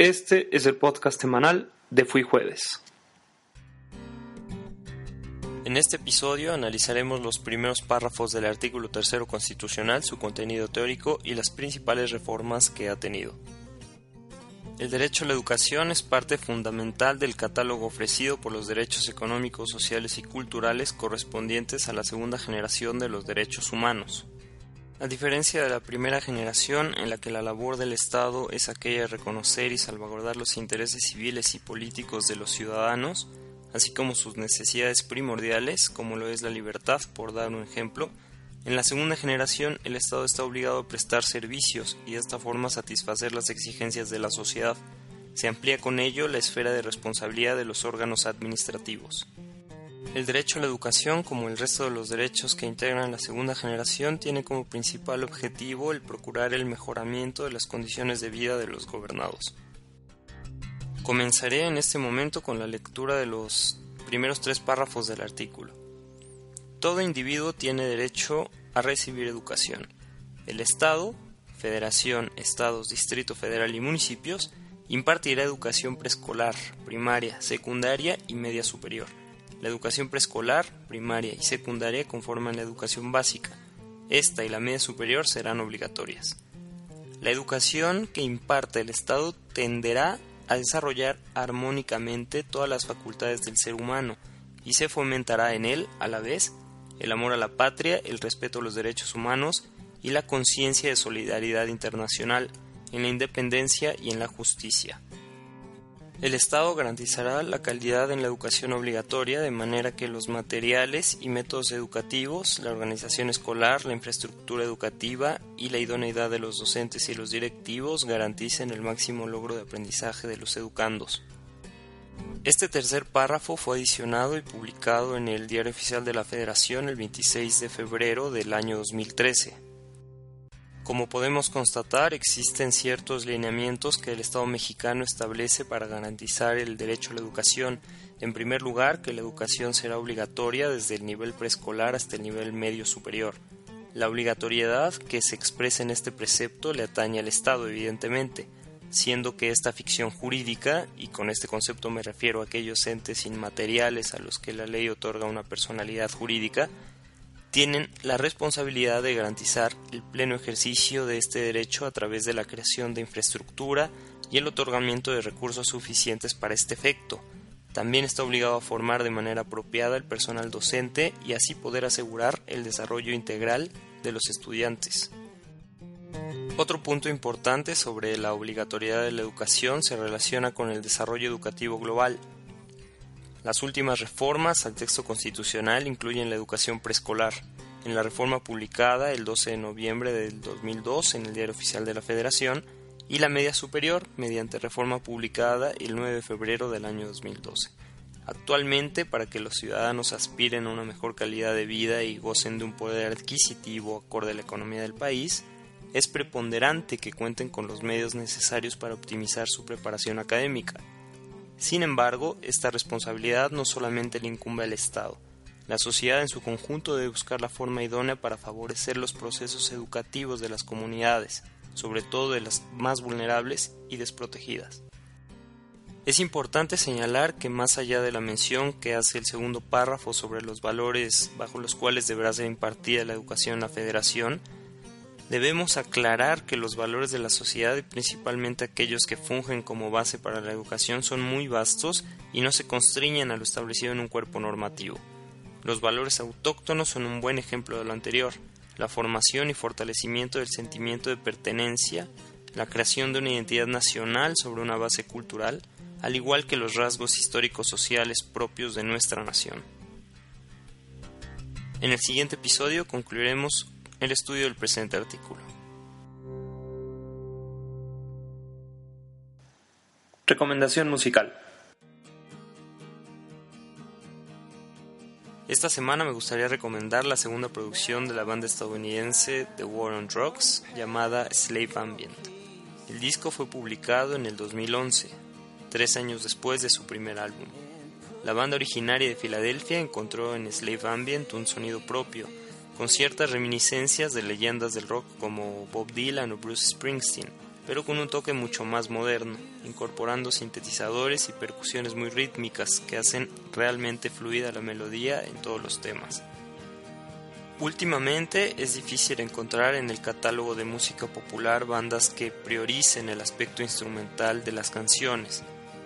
Este es el podcast semanal de Fui Jueves. En este episodio analizaremos los primeros párrafos del artículo tercero constitucional, su contenido teórico y las principales reformas que ha tenido. El derecho a la educación es parte fundamental del catálogo ofrecido por los derechos económicos, sociales y culturales correspondientes a la segunda generación de los derechos humanos. A diferencia de la primera generación, en la que la labor del Estado es aquella de reconocer y salvaguardar los intereses civiles y políticos de los ciudadanos, así como sus necesidades primordiales, como lo es la libertad, por dar un ejemplo, en la segunda generación, el Estado está obligado a prestar servicios y de esta forma satisfacer las exigencias de la sociedad. Se amplía con ello la esfera de responsabilidad de los órganos administrativos. El derecho a la educación, como el resto de los derechos que integran la segunda generación, tiene como principal objetivo el procurar el mejoramiento de las condiciones de vida de los gobernados. Comenzaré en este momento con la lectura de los primeros tres párrafos del artículo. Todo individuo tiene derecho a recibir educación. El Estado, Federación, Estados, Distrito Federal y municipios impartirá educación preescolar, primaria, secundaria y media superior. La educación preescolar, primaria y secundaria conforman la educación básica. Esta y la media superior serán obligatorias. La educación que imparte el Estado tenderá a desarrollar armónicamente todas las facultades del ser humano y se fomentará en él, a la vez, el amor a la patria, el respeto a los derechos humanos y la conciencia de solidaridad internacional, en la independencia y en la justicia. El Estado garantizará la calidad en la educación obligatoria de manera que los materiales y métodos educativos, la organización escolar, la infraestructura educativa y la idoneidad de los docentes y los directivos garanticen el máximo logro de aprendizaje de los educandos. Este tercer párrafo fue adicionado y publicado en el Diario Oficial de la Federación el 26 de febrero del año 2013. Como podemos constatar, existen ciertos lineamientos que el Estado mexicano establece para garantizar el derecho a la educación. En primer lugar, que la educación será obligatoria desde el nivel preescolar hasta el nivel medio superior. La obligatoriedad que se expresa en este precepto le atañe al Estado, evidentemente siendo que esta ficción jurídica, y con este concepto me refiero a aquellos entes inmateriales a los que la ley otorga una personalidad jurídica, tienen la responsabilidad de garantizar el pleno ejercicio de este derecho a través de la creación de infraestructura y el otorgamiento de recursos suficientes para este efecto. También está obligado a formar de manera apropiada el personal docente y así poder asegurar el desarrollo integral de los estudiantes. Otro punto importante sobre la obligatoriedad de la educación se relaciona con el desarrollo educativo global. Las últimas reformas al texto constitucional incluyen la educación preescolar. En la reforma publicada el 12 de noviembre del 2002 en el Diario Oficial de la Federación y la media superior mediante reforma publicada el 9 de febrero del año 2012. Actualmente, para que los ciudadanos aspiren a una mejor calidad de vida y gocen de un poder adquisitivo acorde a la economía del país, es preponderante que cuenten con los medios necesarios para optimizar su preparación académica. Sin embargo, esta responsabilidad no solamente le incumbe al Estado. La sociedad en su conjunto debe buscar la forma idónea para favorecer los procesos educativos de las comunidades, sobre todo de las más vulnerables y desprotegidas. Es importante señalar que más allá de la mención que hace el segundo párrafo sobre los valores bajo los cuales deberá ser impartida la educación en la Federación, Debemos aclarar que los valores de la sociedad y principalmente aquellos que fungen como base para la educación son muy vastos y no se constriñen a lo establecido en un cuerpo normativo. Los valores autóctonos son un buen ejemplo de lo anterior, la formación y fortalecimiento del sentimiento de pertenencia, la creación de una identidad nacional sobre una base cultural, al igual que los rasgos históricos sociales propios de nuestra nación. En el siguiente episodio concluiremos el estudio del presente artículo. Recomendación musical. Esta semana me gustaría recomendar la segunda producción de la banda estadounidense The War on Drugs llamada Slave Ambient. El disco fue publicado en el 2011, tres años después de su primer álbum. La banda originaria de Filadelfia encontró en Slave Ambient un sonido propio con ciertas reminiscencias de leyendas del rock como Bob Dylan o Bruce Springsteen, pero con un toque mucho más moderno, incorporando sintetizadores y percusiones muy rítmicas que hacen realmente fluida la melodía en todos los temas. Últimamente es difícil encontrar en el catálogo de música popular bandas que prioricen el aspecto instrumental de las canciones.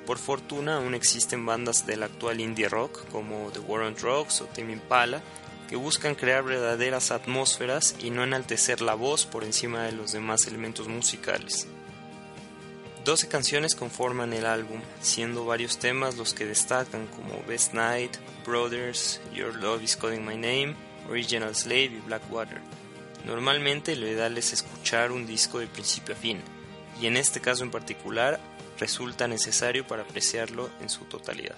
Por fortuna aún existen bandas del actual indie rock como The War on Drugs o Tame Impala que buscan crear verdaderas atmósferas y no enaltecer la voz por encima de los demás elementos musicales. 12 canciones conforman el álbum, siendo varios temas los que destacan como Best Night, Brothers, Your Love is Calling My Name, Original Slave y Blackwater. Normalmente lo ideal es escuchar un disco de principio a fin, y en este caso en particular resulta necesario para apreciarlo en su totalidad.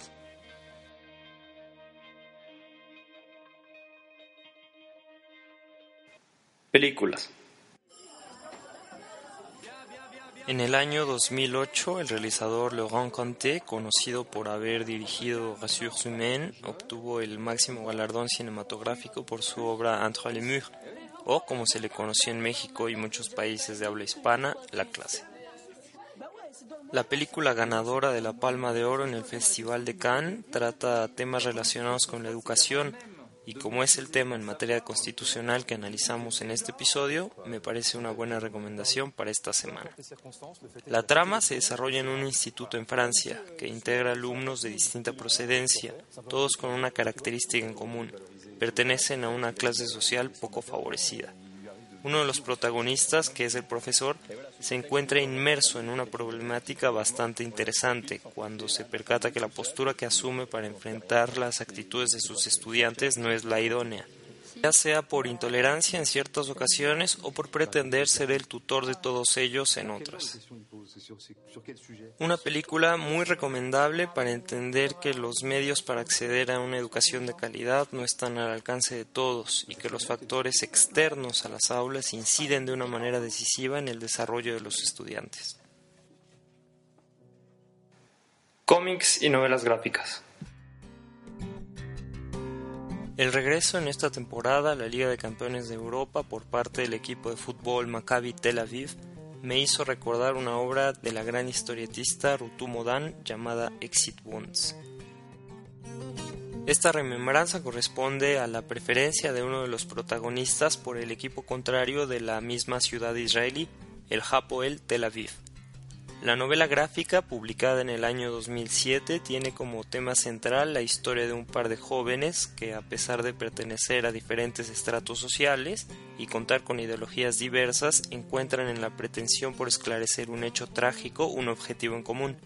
En el año 2008, el realizador Laurent Conté, conocido por haber dirigido Ressources Humaines, obtuvo el máximo galardón cinematográfico por su obra Entre les murs, o como se le conoció en México y muchos países de habla hispana, La clase. La película ganadora de la Palma de Oro en el Festival de Cannes trata temas relacionados con la educación, y como es el tema en materia constitucional que analizamos en este episodio, me parece una buena recomendación para esta semana. La trama se desarrolla en un instituto en Francia que integra alumnos de distinta procedencia, todos con una característica en común, pertenecen a una clase social poco favorecida. Uno de los protagonistas, que es el profesor, se encuentra inmerso en una problemática bastante interesante. Cuando se percata que la postura que asume para enfrentar las actitudes de sus estudiantes no es la idónea ya sea por intolerancia en ciertas ocasiones o por pretender ser el tutor de todos ellos en otras. Una película muy recomendable para entender que los medios para acceder a una educación de calidad no están al alcance de todos y que los factores externos a las aulas inciden de una manera decisiva en el desarrollo de los estudiantes. Cómics y novelas gráficas. El regreso en esta temporada a la Liga de Campeones de Europa por parte del equipo de fútbol Maccabi Tel Aviv me hizo recordar una obra de la gran historietista Rutu Modan llamada Exit Wounds. Esta remembranza corresponde a la preferencia de uno de los protagonistas por el equipo contrario de la misma ciudad israelí, el Hapoel Tel Aviv. La novela gráfica, publicada en el año 2007, tiene como tema central la historia de un par de jóvenes que, a pesar de pertenecer a diferentes estratos sociales y contar con ideologías diversas, encuentran en la pretensión por esclarecer un hecho trágico un objetivo en común.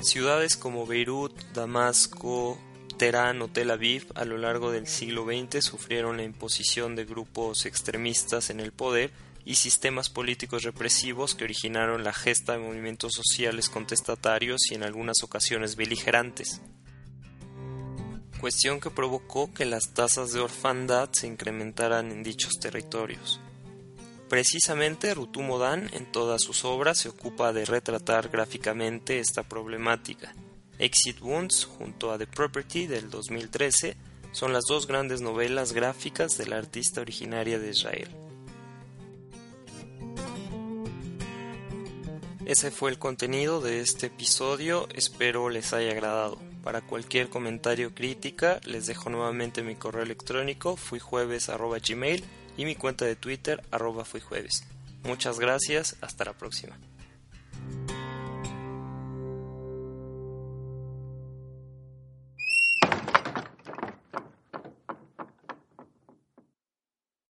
Ciudades como Beirut, Damasco, Teherán o Tel Aviv a lo largo del siglo XX sufrieron la imposición de grupos extremistas en el poder y sistemas políticos represivos que originaron la gesta de movimientos sociales contestatarios y en algunas ocasiones beligerantes. Cuestión que provocó que las tasas de orfandad se incrementaran en dichos territorios. Precisamente Rutu Modan en todas sus obras se ocupa de retratar gráficamente esta problemática. Exit Wounds junto a The Property del 2013 son las dos grandes novelas gráficas de la artista originaria de Israel. Ese fue el contenido de este episodio, espero les haya agradado. Para cualquier comentario crítica les dejo nuevamente mi correo electrónico fuijueves.gmail y mi cuenta de Twitter arroba fuijueves. Muchas gracias, hasta la próxima.